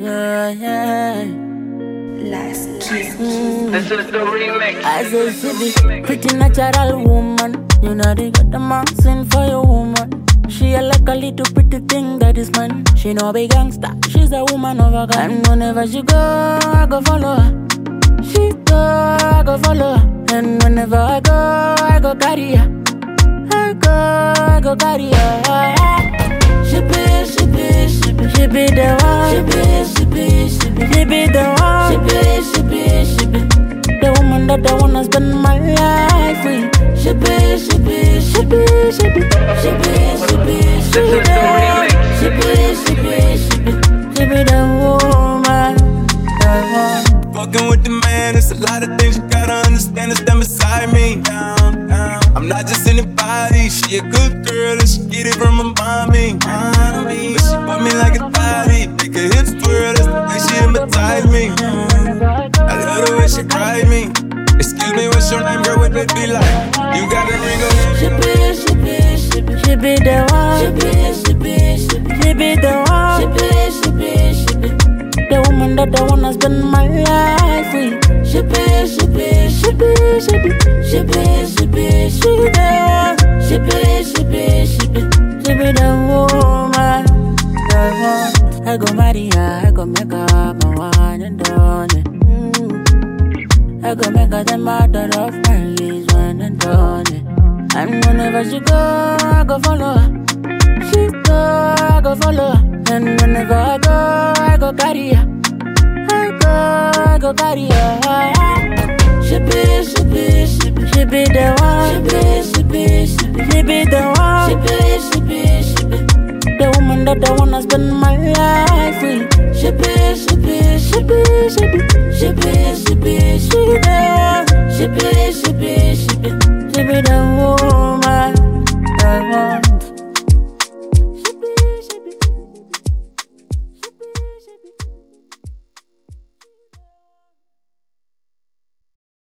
Yeah, yeah. Last King. This is the remix. Say she pretty natural woman. You know they got the mountain for your woman. She a like a little pretty thing that is mine. She no be gangster, she's a woman of a kind. And whenever she go, I go follow her. She go, I go follow her. And whenever I go, I go carry her. I go, I go carry her. Be, she be the one. She be, she be, she be, she be the one. She be, she be, she be the woman that I wanna spend my life with. She be, she be, she be, she be, she be, she be, she be the one. She be, she be, she be, she be the woman. The. Fucking with the man, it's a lot of things you gotta understand. It's them beside me. Down, down. I'm not just anybody. She a good girl and she get it from her mommy. mommy. But she put me like a it be like? You got a ring on She be, she be, she be, she be the one. She be, she be, she be, she be the one. She be, she be, she be the woman that I wanna spend my life with. She be, she be, she be, she be, she be, she be, she the one. She be, she be, she be, she be the woman. The one. I go marry her, I go make her I go make her the mother of my years, one and only. And whenever she go, I go follow her. She go, I go follow her. And whenever I go, I go carry her. I go, I go carry her. She be, she be, she be, she be the one. She be, she be, she be, she be the one. She be, she be, she be the woman that I wanna spend my life with. She be, she be, she be, she be, she be, she be, she be the one.